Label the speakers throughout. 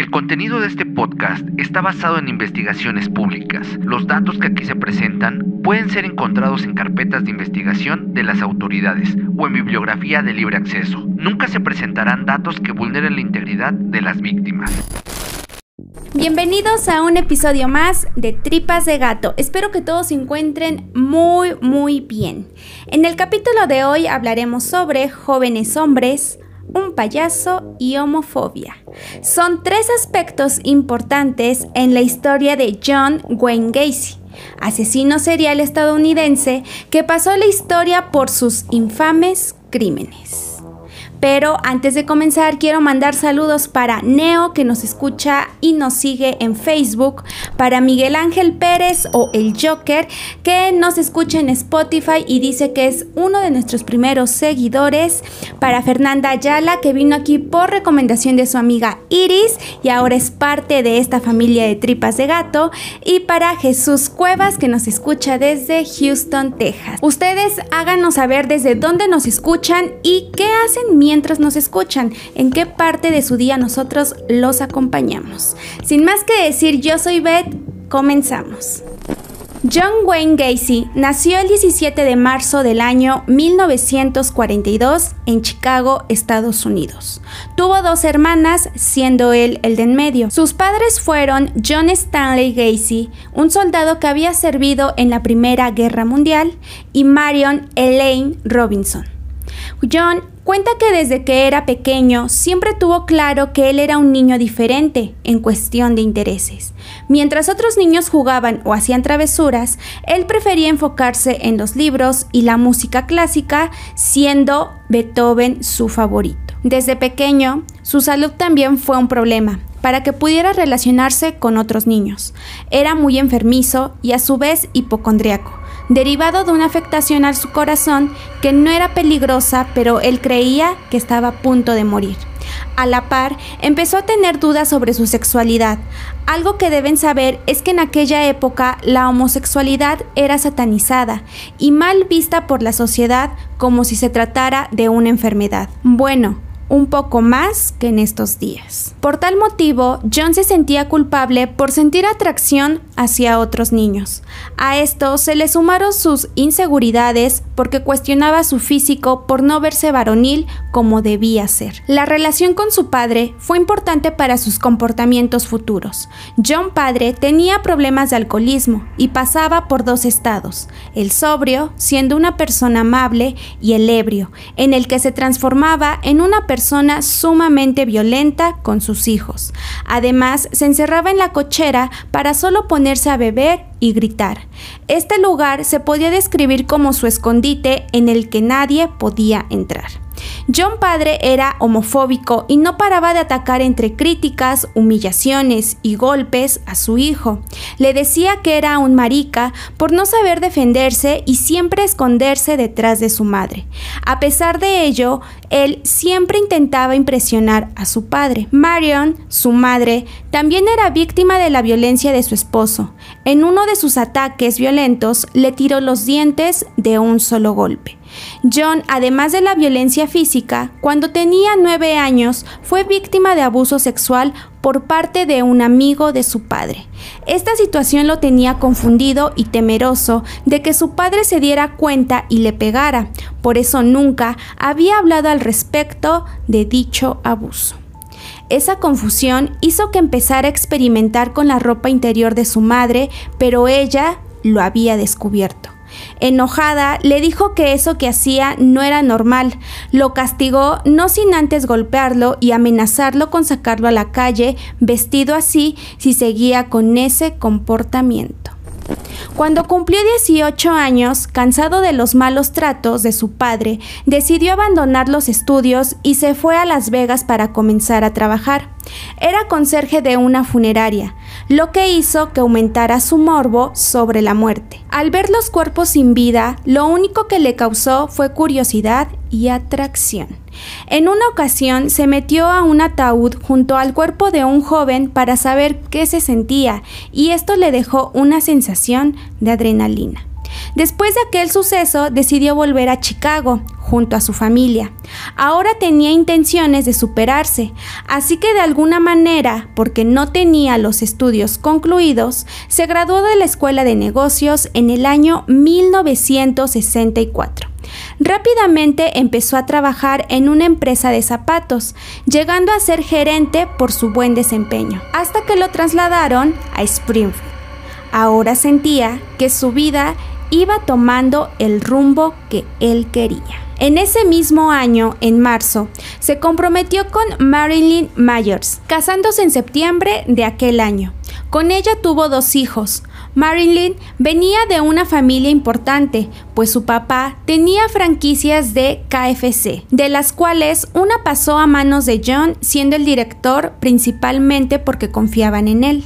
Speaker 1: El contenido de este podcast está basado en investigaciones públicas. Los datos que aquí se presentan pueden ser encontrados en carpetas de investigación de las autoridades o en bibliografía de libre acceso. Nunca se presentarán datos que vulneren la integridad de las víctimas.
Speaker 2: Bienvenidos a un episodio más de Tripas de Gato. Espero que todos se encuentren muy, muy bien. En el capítulo de hoy hablaremos sobre jóvenes hombres, un payaso y homofobia. Son tres aspectos importantes en la historia de John Wayne Gacy, asesino serial estadounidense que pasó la historia por sus infames crímenes. Pero antes de comenzar quiero mandar saludos para Neo que nos escucha y nos sigue en Facebook, para Miguel Ángel Pérez o el Joker que nos escucha en Spotify y dice que es uno de nuestros primeros seguidores, para Fernanda Ayala que vino aquí por recomendación de su amiga Iris y ahora es parte de esta familia de tripas de gato y para Jesús Cuevas que nos escucha desde Houston, Texas. Ustedes háganos saber desde dónde nos escuchan y qué hacen mientras mientras nos escuchan, en qué parte de su día nosotros los acompañamos. Sin más que decir, yo soy Beth, comenzamos. John Wayne Gacy nació el 17 de marzo del año 1942 en Chicago, Estados Unidos. Tuvo dos hermanas, siendo él el de en medio. Sus padres fueron John Stanley Gacy, un soldado que había servido en la Primera Guerra Mundial, y Marion Elaine Robinson. John Cuenta que desde que era pequeño siempre tuvo claro que él era un niño diferente en cuestión de intereses. Mientras otros niños jugaban o hacían travesuras, él prefería enfocarse en los libros y la música clásica, siendo Beethoven su favorito. Desde pequeño, su salud también fue un problema para que pudiera relacionarse con otros niños. Era muy enfermizo y a su vez hipocondriaco derivado de una afectación a su corazón que no era peligrosa, pero él creía que estaba a punto de morir. A la par, empezó a tener dudas sobre su sexualidad. Algo que deben saber es que en aquella época la homosexualidad era satanizada y mal vista por la sociedad como si se tratara de una enfermedad. Bueno, un poco más que en estos días. Por tal motivo, John se sentía culpable por sentir atracción hacia otros niños. A esto se le sumaron sus inseguridades porque cuestionaba su físico por no verse varonil como debía ser. La relación con su padre fue importante para sus comportamientos futuros. John padre tenía problemas de alcoholismo y pasaba por dos estados, el sobrio, siendo una persona amable, y el ebrio, en el que se transformaba en una persona sumamente violenta con sus hijos. Además, se encerraba en la cochera para solo ponerse a beber y gritar. Este lugar se podía describir como su escondite en el que nadie podía entrar. John padre era homofóbico y no paraba de atacar entre críticas, humillaciones y golpes a su hijo. Le decía que era un marica por no saber defenderse y siempre esconderse detrás de su madre. A pesar de ello, él siempre intentaba impresionar a su padre. Marion, su madre, también era víctima de la violencia de su esposo. En uno de sus ataques violentos le tiró los dientes de un solo golpe. John, además de la violencia física, cuando tenía nueve años fue víctima de abuso sexual por parte de un amigo de su padre. Esta situación lo tenía confundido y temeroso de que su padre se diera cuenta y le pegara, por eso nunca había hablado al respecto de dicho abuso. Esa confusión hizo que empezara a experimentar con la ropa interior de su madre, pero ella lo había descubierto. Enojada, le dijo que eso que hacía no era normal. Lo castigó no sin antes golpearlo y amenazarlo con sacarlo a la calle vestido así si seguía con ese comportamiento. Cuando cumplió 18 años, cansado de los malos tratos de su padre, decidió abandonar los estudios y se fue a Las Vegas para comenzar a trabajar. Era conserje de una funeraria, lo que hizo que aumentara su morbo sobre la muerte. Al ver los cuerpos sin vida, lo único que le causó fue curiosidad y atracción. En una ocasión se metió a un ataúd junto al cuerpo de un joven para saber qué se sentía y esto le dejó una sensación de adrenalina. Después de aquel suceso decidió volver a Chicago, junto a su familia. Ahora tenía intenciones de superarse, así que de alguna manera, porque no tenía los estudios concluidos, se graduó de la Escuela de Negocios en el año 1964. Rápidamente empezó a trabajar en una empresa de zapatos, llegando a ser gerente por su buen desempeño, hasta que lo trasladaron a Springfield. Ahora sentía que su vida iba tomando el rumbo que él quería. En ese mismo año, en marzo, se comprometió con Marilyn Myers, casándose en septiembre de aquel año. Con ella tuvo dos hijos. Marilyn venía de una familia importante, pues su papá tenía franquicias de KFC, de las cuales una pasó a manos de John siendo el director principalmente porque confiaban en él.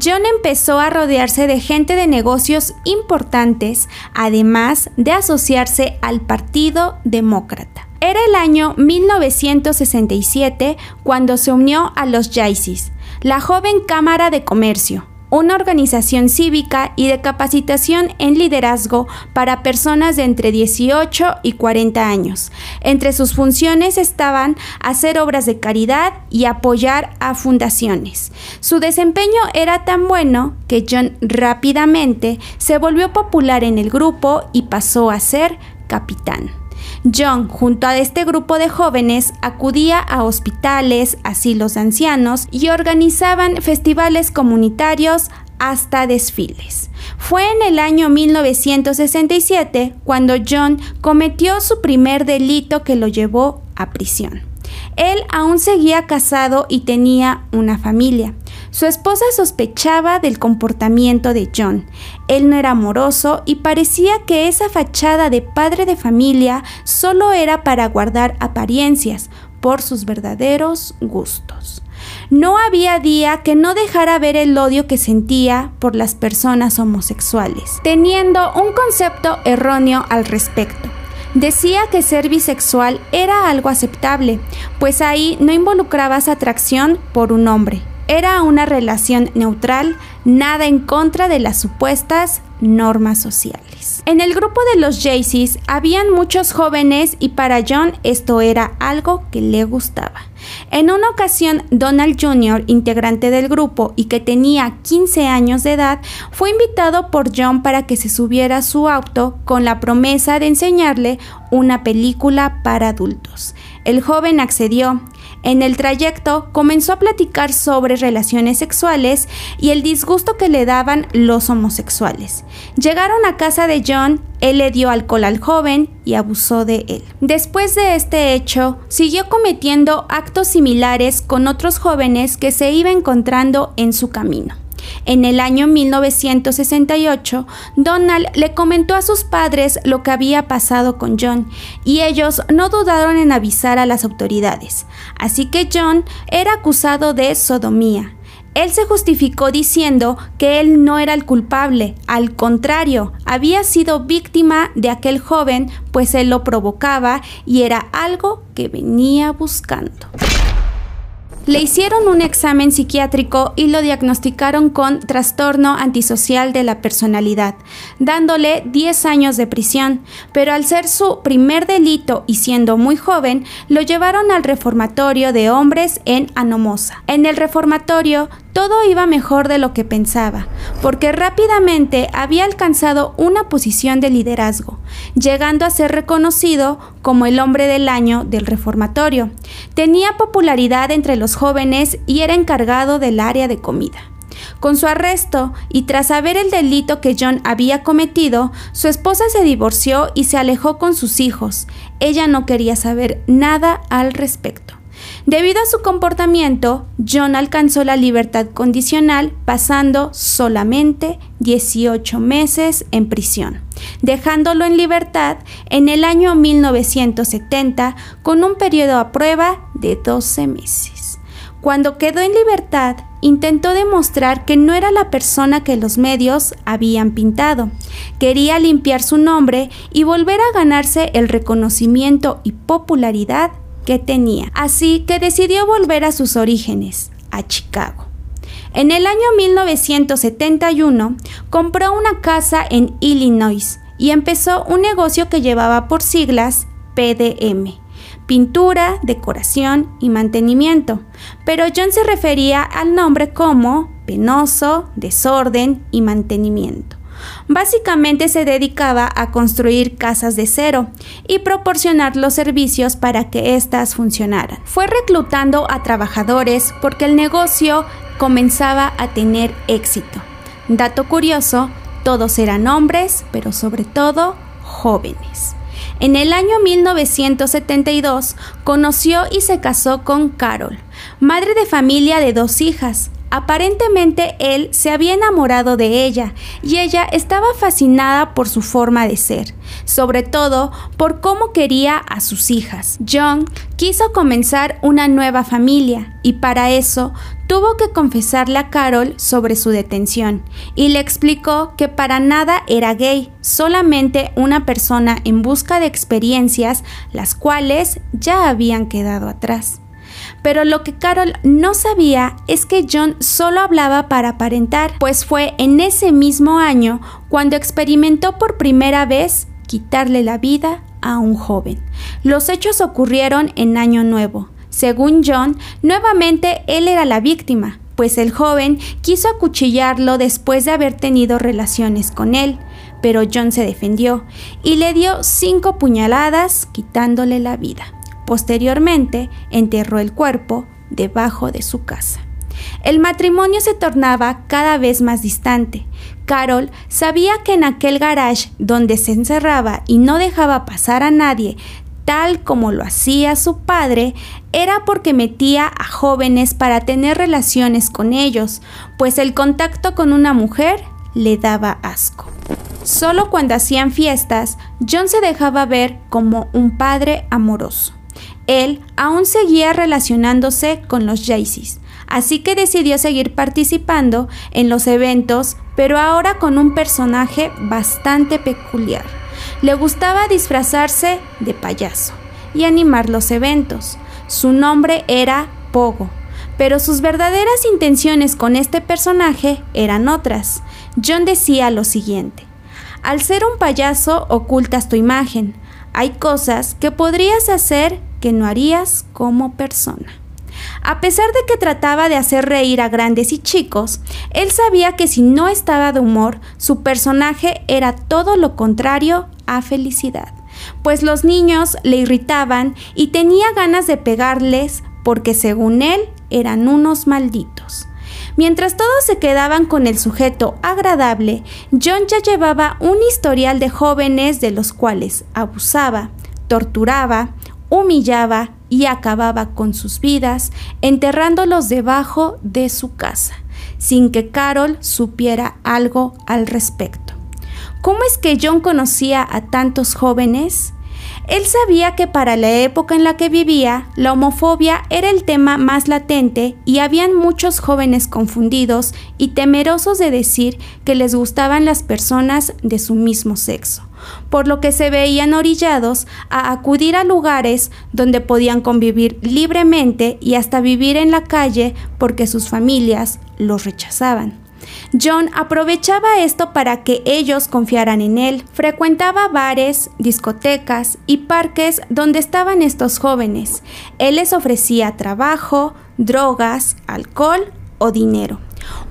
Speaker 2: John empezó a rodearse de gente de negocios importantes, además de asociarse al Partido Demócrata. Era el año 1967 cuando se unió a los Jaycees, la joven Cámara de Comercio, una organización cívica y de capacitación en liderazgo para personas de entre 18 y 40 años. Entre sus funciones estaban hacer obras de caridad y apoyar a fundaciones. Su desempeño era tan bueno que John rápidamente se volvió popular en el grupo y pasó a ser capitán. John, junto a este grupo de jóvenes, acudía a hospitales, asilos de ancianos y organizaban festivales comunitarios hasta desfiles. Fue en el año 1967 cuando John cometió su primer delito que lo llevó a prisión. Él aún seguía casado y tenía una familia. Su esposa sospechaba del comportamiento de John. Él no era amoroso y parecía que esa fachada de padre de familia solo era para guardar apariencias por sus verdaderos gustos. No había día que no dejara ver el odio que sentía por las personas homosexuales, teniendo un concepto erróneo al respecto. Decía que ser bisexual era algo aceptable, pues ahí no involucrabas atracción por un hombre, era una relación neutral, nada en contra de las supuestas normas sociales. En el grupo de los Jaycees habían muchos jóvenes y para John esto era algo que le gustaba. En una ocasión, Donald Jr., integrante del grupo y que tenía 15 años de edad, fue invitado por John para que se subiera a su auto con la promesa de enseñarle una película para adultos. El joven accedió en el trayecto comenzó a platicar sobre relaciones sexuales y el disgusto que le daban los homosexuales. Llegaron a casa de John, él le dio alcohol al joven y abusó de él. Después de este hecho, siguió cometiendo actos similares con otros jóvenes que se iba encontrando en su camino. En el año 1968, Donald le comentó a sus padres lo que había pasado con John y ellos no dudaron en avisar a las autoridades. Así que John era acusado de sodomía. Él se justificó diciendo que él no era el culpable, al contrario, había sido víctima de aquel joven, pues él lo provocaba y era algo que venía buscando. Le hicieron un examen psiquiátrico y lo diagnosticaron con trastorno antisocial de la personalidad, dándole 10 años de prisión, pero al ser su primer delito y siendo muy joven, lo llevaron al reformatorio de hombres en Anomosa. En el reformatorio todo iba mejor de lo que pensaba, porque rápidamente había alcanzado una posición de liderazgo, llegando a ser reconocido como el hombre del año del reformatorio. Tenía popularidad entre los jóvenes y era encargado del área de comida. Con su arresto y tras saber el delito que John había cometido, su esposa se divorció y se alejó con sus hijos. Ella no quería saber nada al respecto. Debido a su comportamiento, John alcanzó la libertad condicional pasando solamente 18 meses en prisión, dejándolo en libertad en el año 1970 con un periodo a prueba de 12 meses. Cuando quedó en libertad, intentó demostrar que no era la persona que los medios habían pintado. Quería limpiar su nombre y volver a ganarse el reconocimiento y popularidad que tenía, así que decidió volver a sus orígenes, a Chicago. En el año 1971 compró una casa en Illinois y empezó un negocio que llevaba por siglas PDM, pintura, decoración y mantenimiento, pero John se refería al nombre como penoso, desorden y mantenimiento. Básicamente se dedicaba a construir casas de cero y proporcionar los servicios para que éstas funcionaran. Fue reclutando a trabajadores porque el negocio comenzaba a tener éxito. Dato curioso, todos eran hombres, pero sobre todo jóvenes. En el año 1972 conoció y se casó con Carol, madre de familia de dos hijas. Aparentemente él se había enamorado de ella y ella estaba fascinada por su forma de ser, sobre todo por cómo quería a sus hijas. John quiso comenzar una nueva familia y para eso tuvo que confesarle a Carol sobre su detención y le explicó que para nada era gay, solamente una persona en busca de experiencias las cuales ya habían quedado atrás. Pero lo que Carol no sabía es que John solo hablaba para aparentar, pues fue en ese mismo año cuando experimentó por primera vez quitarle la vida a un joven. Los hechos ocurrieron en Año Nuevo. Según John, nuevamente él era la víctima, pues el joven quiso acuchillarlo después de haber tenido relaciones con él, pero John se defendió y le dio cinco puñaladas quitándole la vida. Posteriormente, enterró el cuerpo debajo de su casa. El matrimonio se tornaba cada vez más distante. Carol sabía que en aquel garage donde se encerraba y no dejaba pasar a nadie, tal como lo hacía su padre, era porque metía a jóvenes para tener relaciones con ellos, pues el contacto con una mujer le daba asco. Solo cuando hacían fiestas, John se dejaba ver como un padre amoroso. Él aún seguía relacionándose con los Jaycees, así que decidió seguir participando en los eventos, pero ahora con un personaje bastante peculiar. Le gustaba disfrazarse de payaso y animar los eventos. Su nombre era Pogo, pero sus verdaderas intenciones con este personaje eran otras. John decía lo siguiente, al ser un payaso ocultas tu imagen. Hay cosas que podrías hacer que no harías como persona. A pesar de que trataba de hacer reír a grandes y chicos, él sabía que si no estaba de humor, su personaje era todo lo contrario a felicidad, pues los niños le irritaban y tenía ganas de pegarles porque según él eran unos malditos. Mientras todos se quedaban con el sujeto agradable, John ya llevaba un historial de jóvenes de los cuales abusaba, torturaba, humillaba y acababa con sus vidas, enterrándolos debajo de su casa, sin que Carol supiera algo al respecto. ¿Cómo es que John conocía a tantos jóvenes? Él sabía que para la época en la que vivía, la homofobia era el tema más latente y habían muchos jóvenes confundidos y temerosos de decir que les gustaban las personas de su mismo sexo, por lo que se veían orillados a acudir a lugares donde podían convivir libremente y hasta vivir en la calle porque sus familias los rechazaban. John aprovechaba esto para que ellos confiaran en él. Frecuentaba bares, discotecas y parques donde estaban estos jóvenes. Él les ofrecía trabajo, drogas, alcohol o dinero.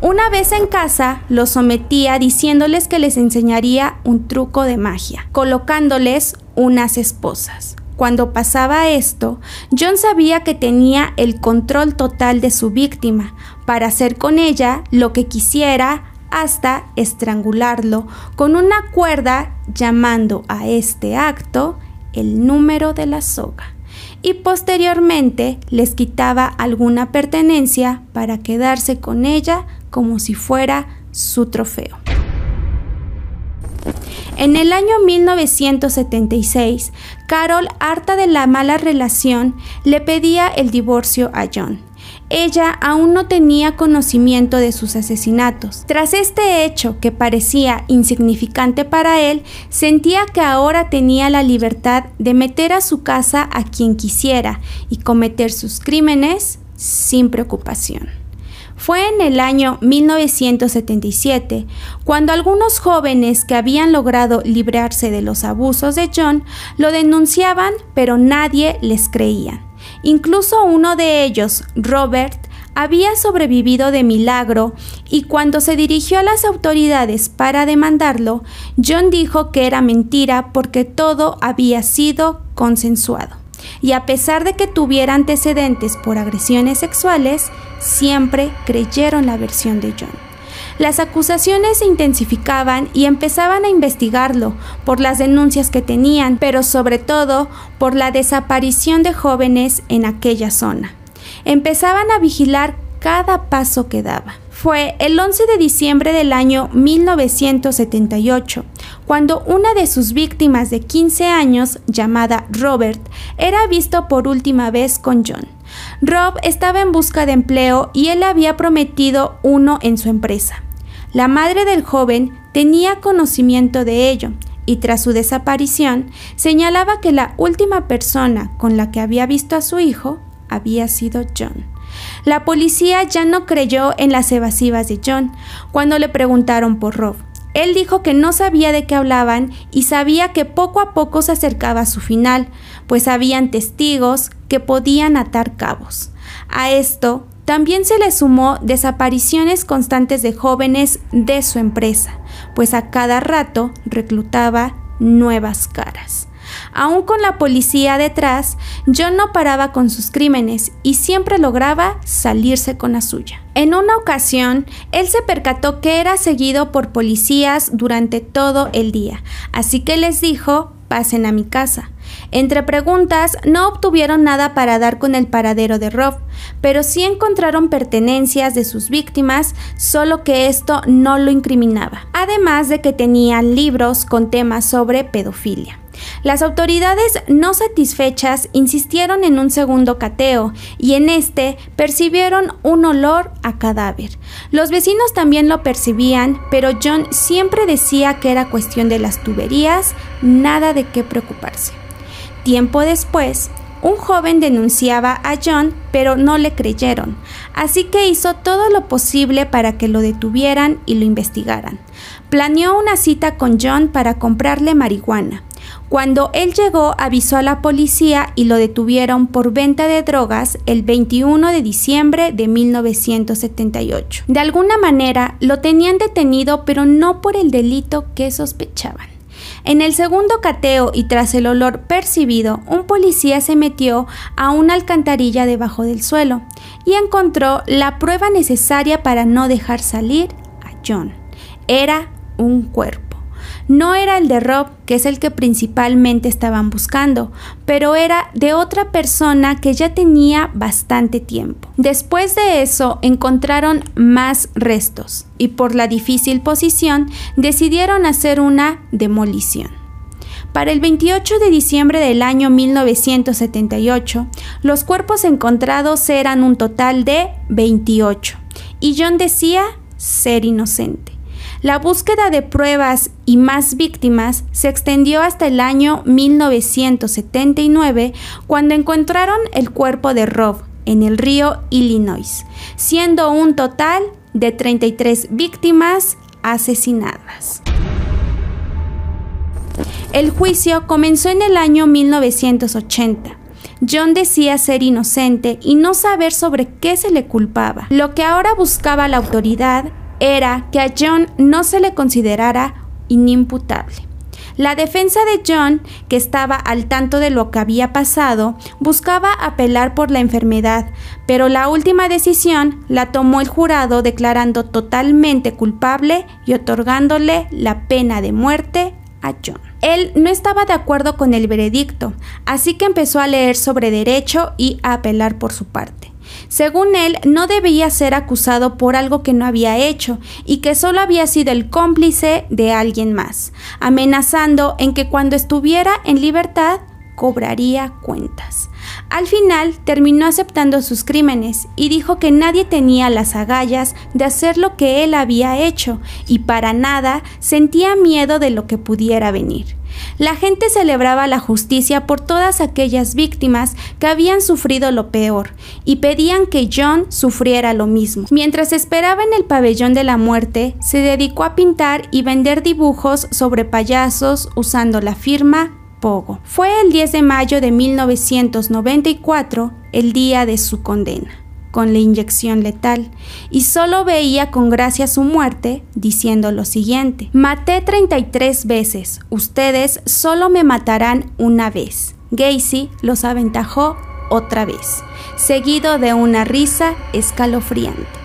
Speaker 2: Una vez en casa, los sometía diciéndoles que les enseñaría un truco de magia, colocándoles unas esposas. Cuando pasaba esto, John sabía que tenía el control total de su víctima para hacer con ella lo que quisiera hasta estrangularlo con una cuerda llamando a este acto el número de la soga y posteriormente les quitaba alguna pertenencia para quedarse con ella como si fuera su trofeo. En el año 1976, Carol, harta de la mala relación, le pedía el divorcio a John. Ella aún no tenía conocimiento de sus asesinatos. Tras este hecho, que parecía insignificante para él, sentía que ahora tenía la libertad de meter a su casa a quien quisiera y cometer sus crímenes sin preocupación. Fue en el año 1977 cuando algunos jóvenes que habían logrado librarse de los abusos de John lo denunciaban, pero nadie les creía. Incluso uno de ellos, Robert, había sobrevivido de milagro y cuando se dirigió a las autoridades para demandarlo, John dijo que era mentira porque todo había sido consensuado. Y a pesar de que tuviera antecedentes por agresiones sexuales, siempre creyeron la versión de John. Las acusaciones se intensificaban y empezaban a investigarlo por las denuncias que tenían, pero sobre todo por la desaparición de jóvenes en aquella zona empezaban a vigilar cada paso que daba. Fue el 11 de diciembre del año 1978, cuando una de sus víctimas de 15 años, llamada Robert, era visto por última vez con John. Rob estaba en busca de empleo y él había prometido uno en su empresa. La madre del joven tenía conocimiento de ello y tras su desaparición señalaba que la última persona con la que había visto a su hijo había sido John. La policía ya no creyó en las evasivas de John cuando le preguntaron por Rob. Él dijo que no sabía de qué hablaban y sabía que poco a poco se acercaba a su final, pues habían testigos que podían atar cabos. A esto también se le sumó desapariciones constantes de jóvenes de su empresa, pues a cada rato reclutaba nuevas caras. Aún con la policía detrás, John no paraba con sus crímenes y siempre lograba salirse con la suya. En una ocasión, él se percató que era seguido por policías durante todo el día, así que les dijo, pasen a mi casa. Entre preguntas, no obtuvieron nada para dar con el paradero de Rob, pero sí encontraron pertenencias de sus víctimas, solo que esto no lo incriminaba, además de que tenían libros con temas sobre pedofilia. Las autoridades no satisfechas insistieron en un segundo cateo y en este percibieron un olor a cadáver. Los vecinos también lo percibían, pero John siempre decía que era cuestión de las tuberías, nada de qué preocuparse. Tiempo después, un joven denunciaba a John, pero no le creyeron, así que hizo todo lo posible para que lo detuvieran y lo investigaran. Planeó una cita con John para comprarle marihuana. Cuando él llegó, avisó a la policía y lo detuvieron por venta de drogas el 21 de diciembre de 1978. De alguna manera, lo tenían detenido, pero no por el delito que sospechaban. En el segundo cateo y tras el olor percibido, un policía se metió a una alcantarilla debajo del suelo y encontró la prueba necesaria para no dejar salir a John. Era un cuerpo. No era el de Rob, que es el que principalmente estaban buscando, pero era de otra persona que ya tenía bastante tiempo. Después de eso encontraron más restos y por la difícil posición decidieron hacer una demolición. Para el 28 de diciembre del año 1978, los cuerpos encontrados eran un total de 28 y John decía ser inocente. La búsqueda de pruebas y más víctimas se extendió hasta el año 1979 cuando encontraron el cuerpo de Rob en el río Illinois, siendo un total de 33 víctimas asesinadas. El juicio comenzó en el año 1980. John decía ser inocente y no saber sobre qué se le culpaba. Lo que ahora buscaba la autoridad era que a John no se le considerara inimputable. La defensa de John, que estaba al tanto de lo que había pasado, buscaba apelar por la enfermedad, pero la última decisión la tomó el jurado declarando totalmente culpable y otorgándole la pena de muerte a John. Él no estaba de acuerdo con el veredicto, así que empezó a leer sobre derecho y a apelar por su parte. Según él, no debía ser acusado por algo que no había hecho y que solo había sido el cómplice de alguien más, amenazando en que cuando estuviera en libertad cobraría cuentas. Al final terminó aceptando sus crímenes y dijo que nadie tenía las agallas de hacer lo que él había hecho y para nada sentía miedo de lo que pudiera venir. La gente celebraba la justicia por todas aquellas víctimas que habían sufrido lo peor y pedían que John sufriera lo mismo. Mientras esperaba en el pabellón de la muerte, se dedicó a pintar y vender dibujos sobre payasos usando la firma Pogo. Fue el 10 de mayo de 1994 el día de su condena con la inyección letal y solo veía con gracia su muerte diciendo lo siguiente, maté 33 veces, ustedes solo me matarán una vez. Gacy los aventajó otra vez, seguido de una risa escalofriante.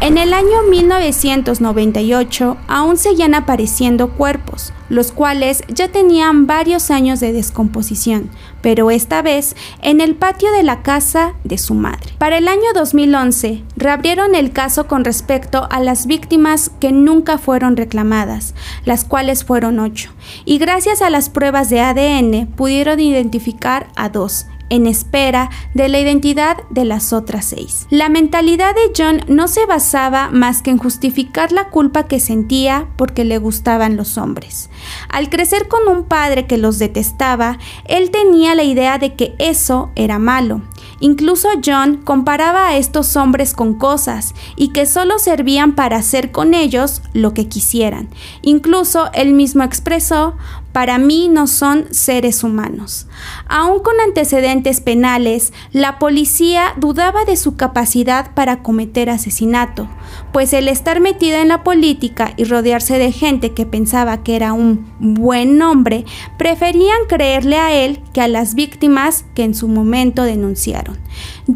Speaker 2: En el año 1998 aún seguían apareciendo cuerpos, los cuales ya tenían varios años de descomposición, pero esta vez en el patio de la casa de su madre. Para el año 2011, reabrieron el caso con respecto a las víctimas que nunca fueron reclamadas, las cuales fueron ocho, y gracias a las pruebas de ADN pudieron identificar a dos, en espera de la identidad de las otras seis. La mentalidad de John no se basaba más que en justificar la culpa que sentía porque le gustaban los hombres. Al crecer con un padre que los detestaba, él tenía la idea de que eso era malo. Incluso John comparaba a estos hombres con cosas y que solo servían para hacer con ellos lo que quisieran. Incluso él mismo expresó, para mí no son seres humanos. Aún con antecedentes penales, la policía dudaba de su capacidad para cometer asesinato, pues el estar metido en la política y rodearse de gente que pensaba que era un buen hombre, preferían creerle a él que a las víctimas que en su momento denunciaron.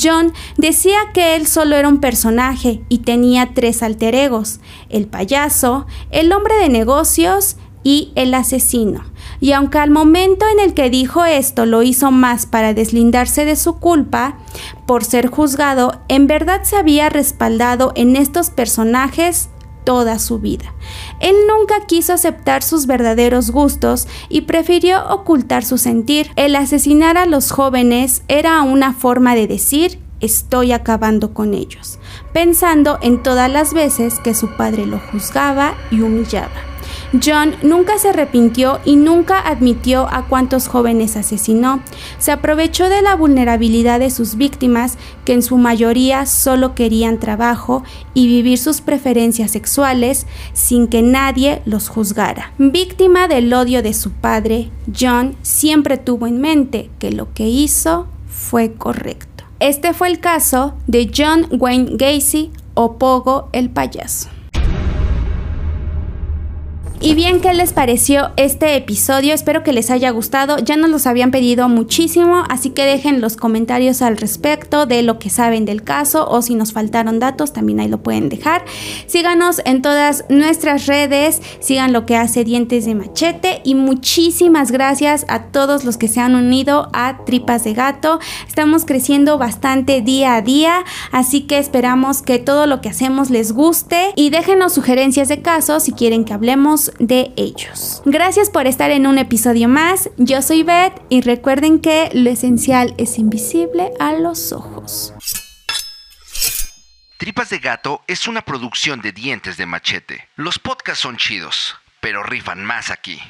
Speaker 2: John decía que él solo era un personaje y tenía tres alter egos, el payaso, el hombre de negocios y el asesino. Y aunque al momento en el que dijo esto lo hizo más para deslindarse de su culpa por ser juzgado, en verdad se había respaldado en estos personajes toda su vida. Él nunca quiso aceptar sus verdaderos gustos y prefirió ocultar su sentir. El asesinar a los jóvenes era una forma de decir estoy acabando con ellos, pensando en todas las veces que su padre lo juzgaba y humillaba. John nunca se arrepintió y nunca admitió a cuántos jóvenes asesinó. Se aprovechó de la vulnerabilidad de sus víctimas, que en su mayoría solo querían trabajo y vivir sus preferencias sexuales sin que nadie los juzgara. Víctima del odio de su padre, John siempre tuvo en mente que lo que hizo fue correcto. Este fue el caso de John Wayne Gacy o Pogo el payaso. Y bien, ¿qué les pareció este episodio? Espero que les haya gustado. Ya nos los habían pedido muchísimo, así que dejen los comentarios al respecto de lo que saben del caso o si nos faltaron datos, también ahí lo pueden dejar. Síganos en todas nuestras redes, sigan lo que hace Dientes de Machete y muchísimas gracias a todos los que se han unido a Tripas de Gato. Estamos creciendo bastante día a día, así que esperamos que todo lo que hacemos les guste y déjenos sugerencias de casos si quieren que hablemos de ellos. Gracias por estar en un episodio más. Yo soy Beth y recuerden que lo esencial es invisible a los ojos.
Speaker 1: Tripas de Gato es una producción de dientes de machete. Los podcasts son chidos, pero rifan más aquí.